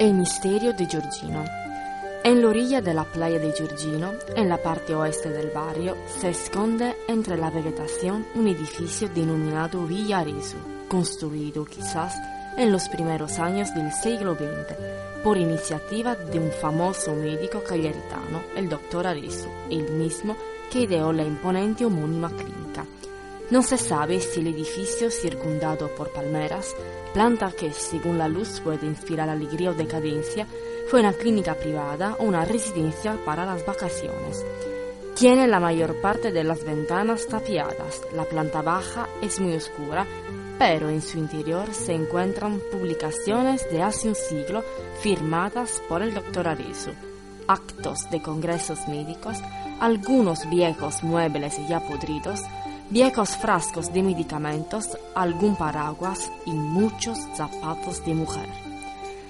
cbp.gov/careers. El misterio de Giorgino. En la orilla de la playa de Giorgino, en la parte oeste del barrio, se esconde entre la vegetación un edificio denominado Villa Arezzo, construido quizás en los primeros años del siglo XX por iniciativa de un famoso médico cagliaritano, el doctor Arezzo, el mismo que ideó la imponente homónima clínica. No se sabe si el edificio circundado por palmeras, planta que según la luz puede inspirar alegría o decadencia, fue una clínica privada o una residencia para las vacaciones. Tiene la mayor parte de las ventanas tapiadas, la planta baja es muy oscura, pero en su interior se encuentran publicaciones de hace un siglo firmadas por el doctor Arezzo, actos de congresos médicos, algunos viejos muebles ya podridos, viejos frascos de medicamentos, algún paraguas y muchos zapatos de mujer.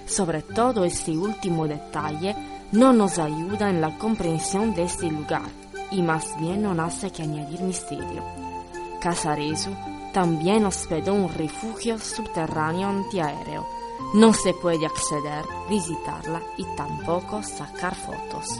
Sobre todo este último detalle no nos ayuda en la comprensión de este lugar y más bien no hace que añadir misterio. Casaresu también hospedó un refugio subterráneo antiaéreo. No se puede acceder, visitarla y tampoco sacar fotos.